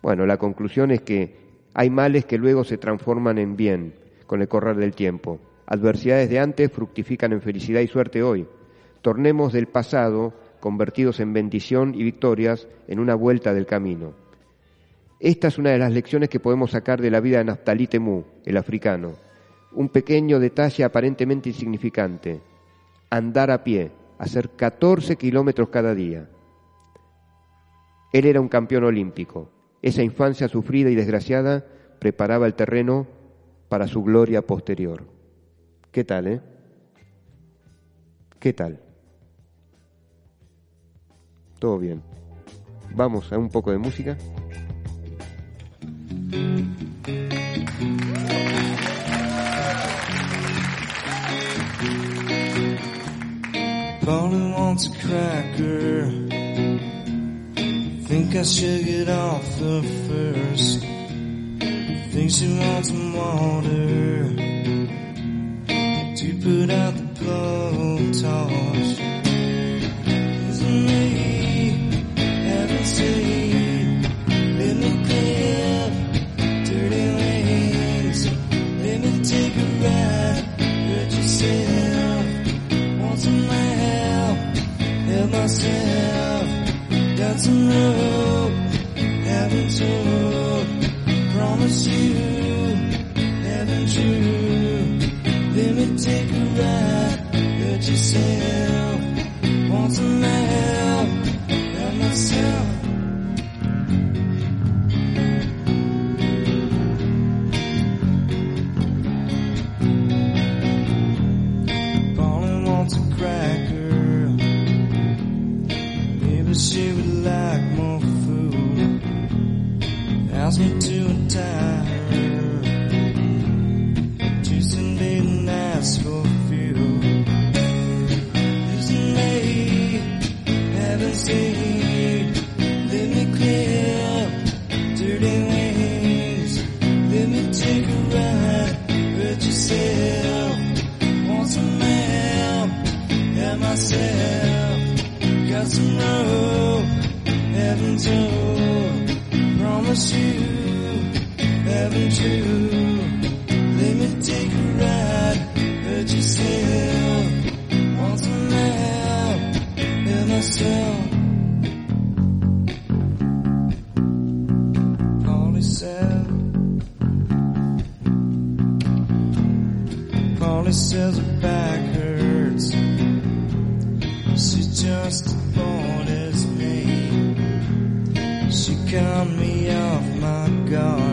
C: Bueno, la conclusión es que hay males que luego se transforman en bien con el correr del tiempo. Adversidades de antes fructifican en felicidad y suerte hoy. Tornemos del pasado, convertidos en bendición y victorias, en una vuelta del camino. Esta es una de las lecciones que podemos sacar de la vida de Naftali Temu, el africano. Un pequeño detalle aparentemente insignificante. Andar a pie, hacer 14 kilómetros cada día. Él era un campeón olímpico. Esa infancia sufrida y desgraciada preparaba el terreno para su gloria posterior. ¿Qué tal, eh? ¿Qué tal? Todo bien. Vamos a un poco de música.
G: Polly wants a cracker. Think I should get off the first. Think she wants some water put out the blowtorch. Isn't me haven't seen let me clip dirty wings. Let me take a ride. Hurt yourself. Want some help? Help myself. Got some rope. Haven't told. Promise you. Haven't you? Take a ride. Hurt yourself. Want some help? Help myself. Says her back hurts. She's just bored as me. She cut me off my guard.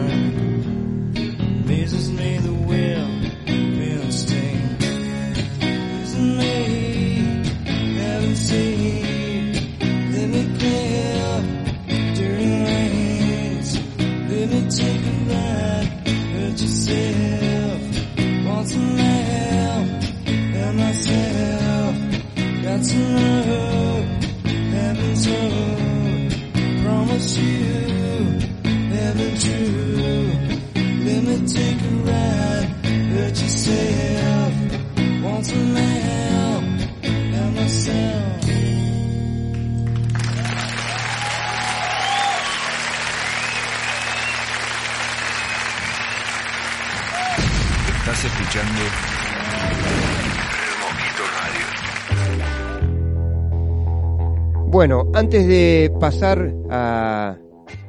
C: Bueno, antes de pasar a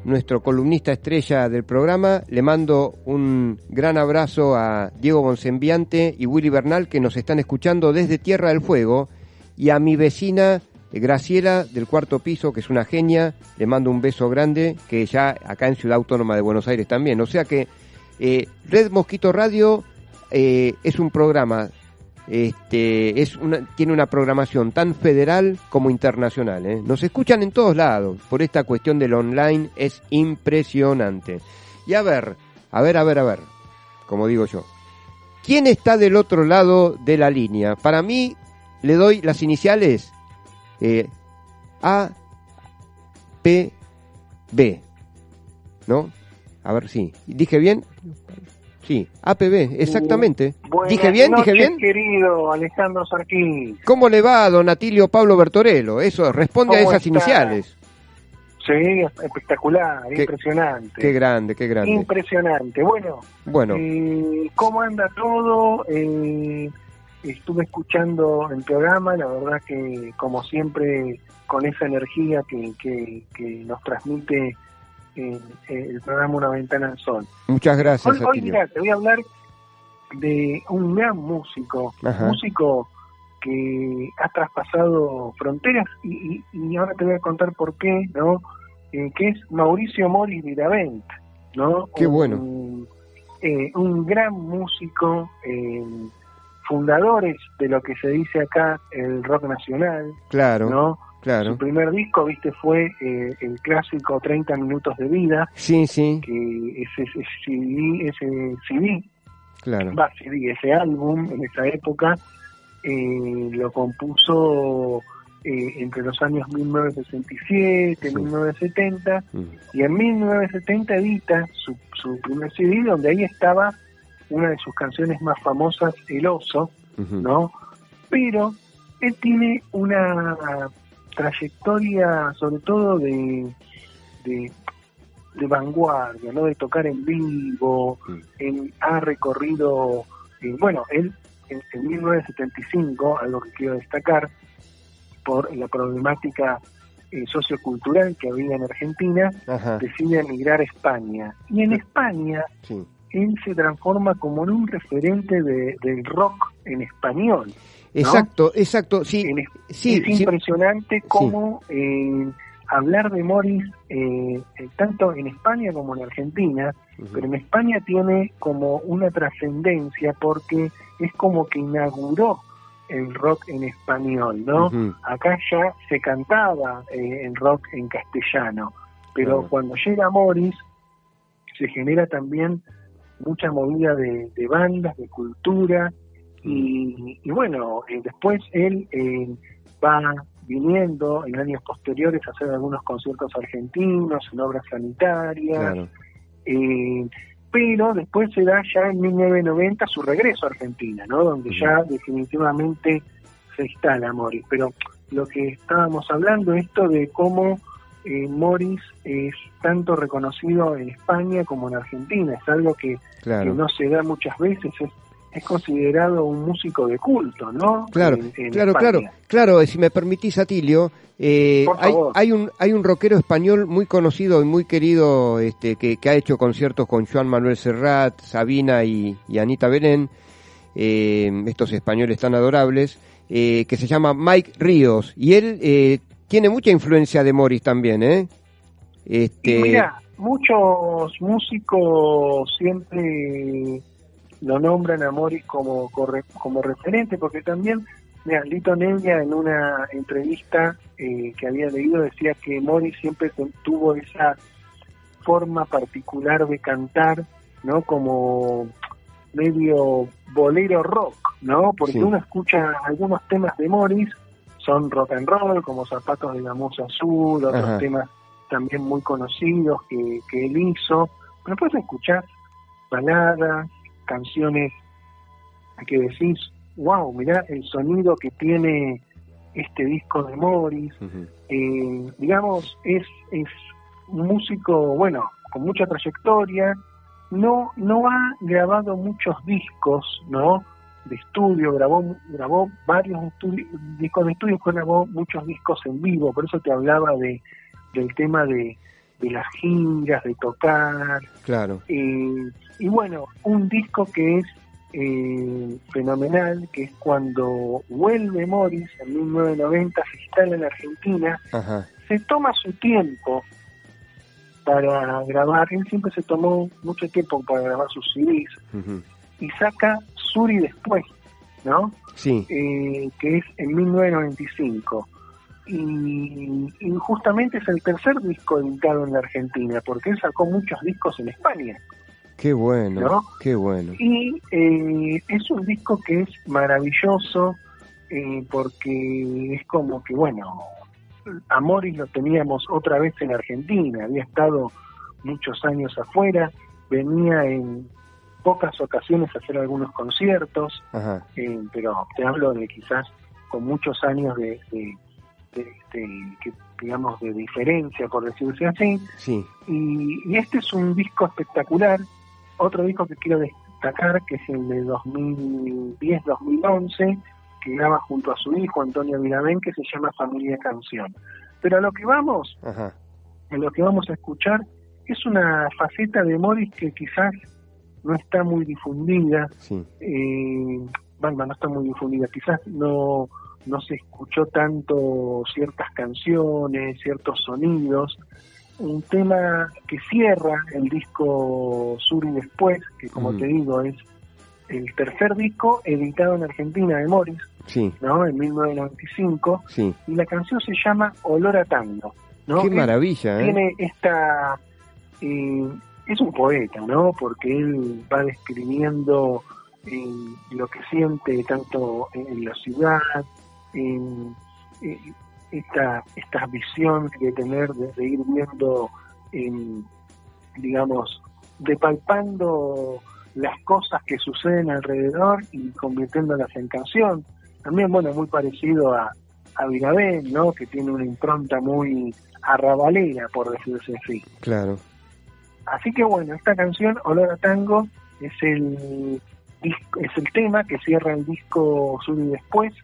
C: nuestro columnista estrella del programa, le mando un gran abrazo a Diego Bonsembiante y Willy Bernal que nos están escuchando desde Tierra del Fuego y a mi vecina eh, Graciela del cuarto piso, que es una genia, le mando un beso grande, que ya acá en Ciudad Autónoma de Buenos Aires también. O sea que eh, Red Mosquito Radio eh, es un programa, este, es una, tiene una programación tan federal como internacional. ¿eh? Nos escuchan en todos lados, por esta cuestión del online es impresionante. Y a ver, a ver, a ver, a ver, como digo yo. ¿Quién está del otro lado de la línea? Para mí, le doy las iniciales eh, A, P, B. ¿No? A ver, sí. ¿Dije bien? Sí, APB, exactamente.
H: Buenas
C: ¿Dije bien? ¿Dije bien?
H: querido Alejandro Sarquín.
C: ¿Cómo le va a don Atilio Pablo Bertorello? Eso, responde a
H: ¿Cómo
C: esas
H: está?
C: iniciales.
H: Sí, espectacular,
C: Qué-
H: impresionante.
C: Qué grande, qué grande.
H: Impresionante. Bueno,
C: Bueno,
H: eh, ¿cómo anda todo? Eh, estuve escuchando el programa, la verdad que como siempre con esa energía que, que, que nos transmite eh, eh, el programa Una Ventana al Sol.
C: muchas gracias,
H: Hoy, hoy, mira, te voy a hablar de un gran músico,
C: Ajá.
H: músico que ha traspasado fronteras y, y- y ahora te voy a contar por qué, ¿no? Eh, que es Mauricio Moris Viravent, ¿no?
C: Qué
H: Un-
C: bueno.
H: eh, un gran músico, eh, fundadores de lo que se dice acá el rock nacional,
C: Claro,
H: ¿no?
C: Claro.
H: Su primer disco, viste, fue eh, el clásico 30 minutos de vida,
C: Sí, sí,
H: que ese, ese CD, ese CD
C: claro.
H: va, CD, ese álbum en esa época eh, lo compuso eh, entre los años 1967 y
C: Sí.
H: 1970
C: Mm.
H: y en 1970 edita su, su primer CD donde ahí estaba una de sus canciones más famosas, El Oso. ¿no? Pero él tiene una trayectoria sobre todo de, de, de vanguardia, ¿no? De tocar en vivo,
C: Mm.
H: él ha recorrido, eh, bueno, él en, en 1975, algo que quiero destacar, por la problemática eh, sociocultural que había en Argentina,
C: Ajá,
H: decide emigrar a España. Y en España
C: sí.
H: él se transforma como en un referente de- del rock en español.
C: Exacto, exacto, sí,
H: es-
C: sí,
H: es
C: sí,
H: impresionante cómo eh, hablar de Morris, eh, eh, tanto en España como en Argentina, pero en España tiene como una trascendencia porque es como que inauguró el rock en español, ¿no? Acá ya se cantaba eh, el rock en castellano, pero cuando llega Morris se genera también mucha movida de, de bandas, de cultura, y, y bueno, eh, después él eh, va viniendo en años posteriores a hacer algunos conciertos argentinos, en obras sanitarias,
C: claro.
H: eh, pero después se da ya en 1990 su regreso a Argentina, ¿no? Donde
C: Ujú.
H: ya definitivamente se instala Morris. Pero lo que estábamos hablando, esto de cómo eh, Morris es tanto reconocido en España como en Argentina. Es algo que,
C: Claro.
H: que no se da muchas veces. Es, es considerado un músico de culto, ¿no?
C: Claro,
H: En- en
C: claro,
H: España.
C: claro, claro. Si me permitís, Atilio, eh, hay, hay un hay un rockero español muy conocido y muy querido, este, que, que ha hecho conciertos con Joan Manuel Serrat, Sabina y, y Anita Belén, eh, estos españoles tan adorables, eh, que se llama Mike Ríos y él eh, tiene mucha influencia de Morris también, ¿eh? Este,
H: Y mira, muchos músicos siempre lo nombran a Morris como, como referente, porque también, mira, Lito Nevia en una entrevista eh, que había leído decía que Morris siempre tu- tuvo esa forma particular de cantar, ¿no? Como medio bolero rock, ¿no? Porque
C: Sí.
H: uno escucha algunos temas de Morris, son rock and roll, como Zapatos de la Musa Azul, otros
C: Ajá.
H: temas también muy conocidos que, que él hizo, pero después escuchar baladas, canciones que decís, wow, mirá el sonido que tiene este disco de Morris, eh, digamos, es, es un músico, bueno, con mucha trayectoria, no, no ha grabado muchos discos, ¿no? De estudio, grabó, grabó varios discos de estudio, grabó muchos discos en vivo, por eso te hablaba de, del tema de, de las giras, de tocar,
C: claro,
H: eh, y bueno, un disco que es eh, fenomenal, que es cuando vuelve Morris en 1990, se instala en Argentina,
C: ajá,
H: se toma su tiempo para grabar, él siempre se tomó mucho tiempo para grabar sus CDs y saca Suri después, ¿no?
C: sí,
H: Eh, que es en 1995. Y, y justamente es el tercer disco editado en la Argentina, porque él sacó muchos discos en España.
C: qué bueno,
H: ¿No?
C: qué bueno,
H: Y eh, es un disco que es maravilloso eh, porque es como que, bueno, a Morris lo teníamos otra vez en Argentina, había estado muchos años afuera, venía en pocas ocasiones a hacer algunos conciertos, eh, pero te hablo de quizás con muchos años de, de- de- de- que, digamos, de diferencia, por decirse así,
C: sí,
H: y, y este es un disco espectacular. Otro disco que quiero destacar, que es el de 2010-2011, que graba junto a su hijo Antonio Viravén, que se llama Familia Canción. Pero a lo que vamos,
C: ajá,
H: a lo que vamos a escuchar, es una faceta de Morris que quizás no está muy difundida,
C: sí,
H: eh, bueno, no está muy difundida, quizás no, no se escuchó tanto ciertas canciones, ciertos sonidos. Un tema que cierra el disco Sur y Después, que como
C: Mm.
H: te digo es el tercer disco editado en Argentina de Morris,
C: sí,
H: ¿no? En 1995,
C: sí,
H: y la canción se llama Olor a Tango, ¿no?
C: qué
H: Él
C: maravilla, ¿eh?
H: tiene esta eh, es un poeta no porque él va describiendo eh, lo que siente tanto en la ciudad esta esta visión que tener de, de ir viendo en, digamos depalpando las cosas que suceden alrededor y convirtiéndolas en canción también bueno muy parecido a a Virabén, ¿no? Que tiene una impronta muy arrabalera, por decirse así.
C: Claro,
H: Así que bueno, esta canción, Olor a Tango, es el, es el tema que cierra el disco Sur y Después.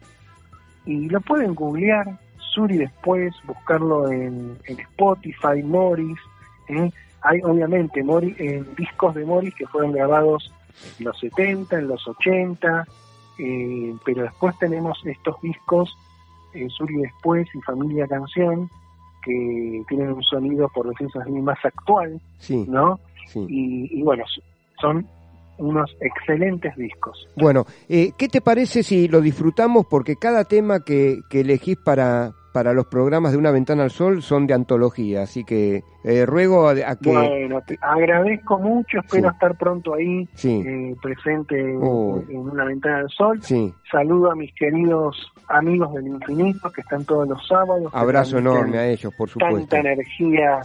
H: Y lo pueden googlear, Sur y Después, buscarlo en, en Spotify, Morris. ¿eh? Hay obviamente eh, discos de Morris que fueron grabados en los 70, en los 80, eh, pero después tenemos estos discos, eh, Sur y Después y Familia Canción, que tienen un sonido, por decirlo así, más actual,
C: sí,
H: ¿no?
C: sí.
H: Y, y bueno, son unos excelentes discos.
C: Bueno, eh, ¿qué te parece si lo disfrutamos? Porque cada tema que, que elegís para, para los programas de Una Ventana al Sol son de antología, así que eh, ruego a, a que...
H: Bueno, te agradezco mucho, espero
C: Sí.
H: estar pronto ahí
C: Sí.
H: eh, presente en, una ventana del sol.
C: Sí,
H: Saludo a mis queridos amigos del infinito que están todos los sábados.
C: abrazo enorme a ellos, por supuesto.
H: Tanta energía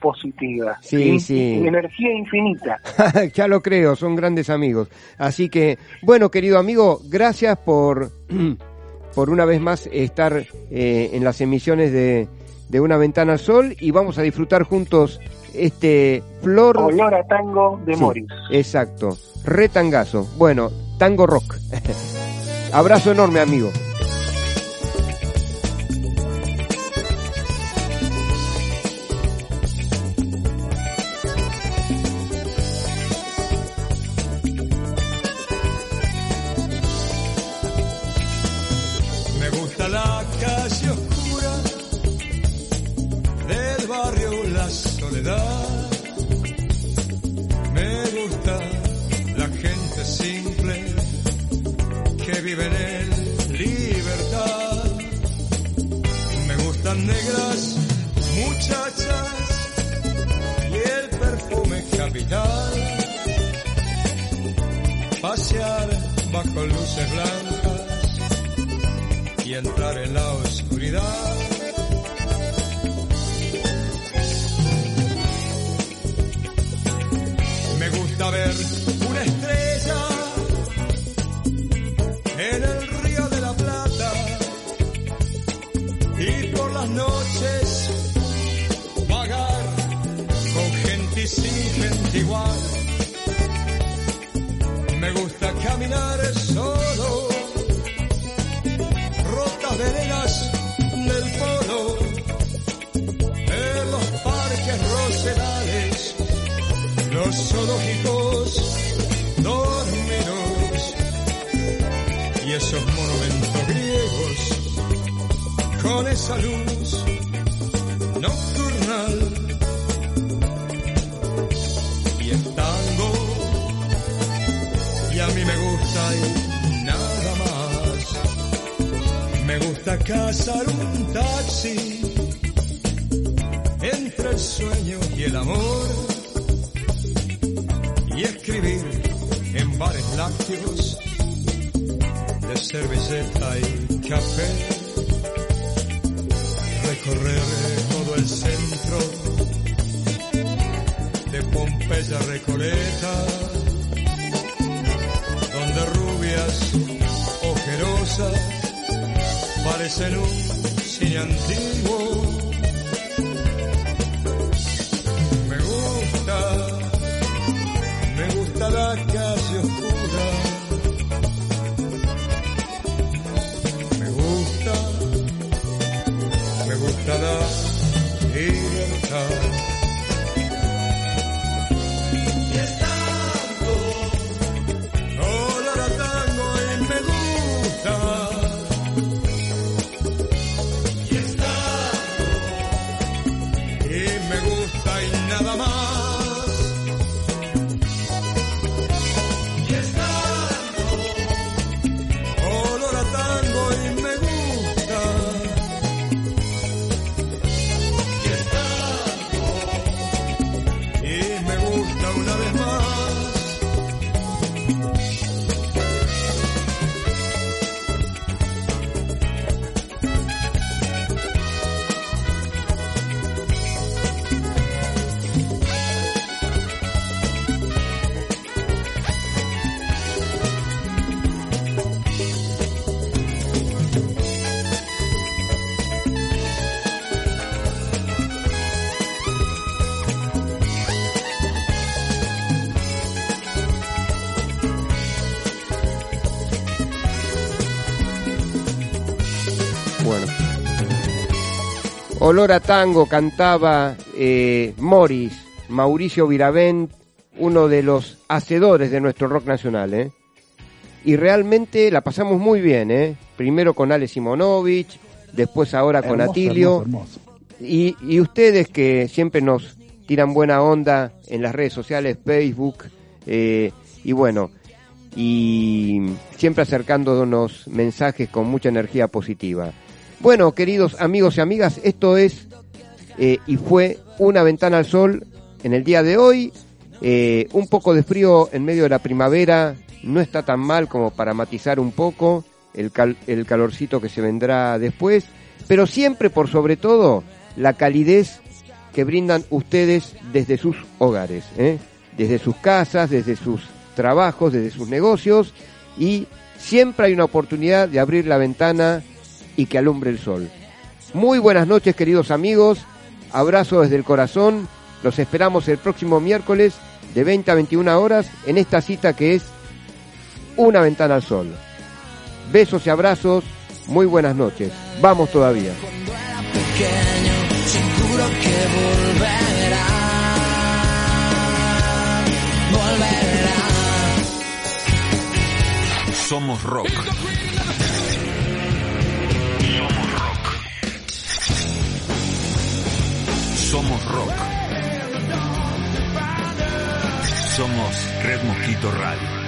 H: positiva.
C: Sí, sí.
H: Y energía infinita.
C: ya lo creo, son grandes amigos. Así que, bueno, querido amigo, gracias por, por una vez más estar eh, en las emisiones de, de Una Ventana al Sol y vamos a disfrutar juntos este flor.
H: Olor a tango de
C: Sí,
H: Morris.
C: Exacto, retangazo. Bueno, tango rock. Abrazo enorme, amigo.
I: Y el tango y a mí me gusta y nada más. Me gusta cazar un taxi entre el sueño y el amor y escribir en bares lácteos de servilleta y café. Recorrer todo el centro Pompeya Recoleta donde rubias ojerosas parecen un cine antiguo. Olor a tango
C: cantaba eh, Morris, Mauricio Viravent, uno de los hacedores de nuestro rock nacional, ¿eh? Y realmente la pasamos muy bien, ¿eh? Primero con Ale Simonovich, después ahora con
J: Hermoso,
C: Atilio.
J: hermoso, hermoso.
C: Y, y ustedes que siempre nos tiran buena onda en las redes sociales, Facebook, eh, y bueno, y siempre acercándonos mensajes con mucha energía positiva. Bueno, queridos amigos y amigas, esto es eh, y fue una ventana al sol en el día de hoy. Eh, un poco de frío en medio de la primavera no está tan mal como para matizar un poco el, cal- el calorcito que se vendrá después, pero siempre por sobre todo la calidez que brindan ustedes desde sus hogares, ¿eh? desde sus casas, desde sus trabajos, desde sus negocios y siempre hay una oportunidad de abrir la ventana y que alumbre el sol. Muy buenas noches, queridos amigos. Abrazo desde el corazón. Los esperamos el próximo miércoles de 20 a 21 horas en esta cita que es Una ventana al sol. Besos y abrazos. Muy buenas noches. Vamos todavía.
A: Somos rock. Somos rock. Somos Red Mosquito Radio.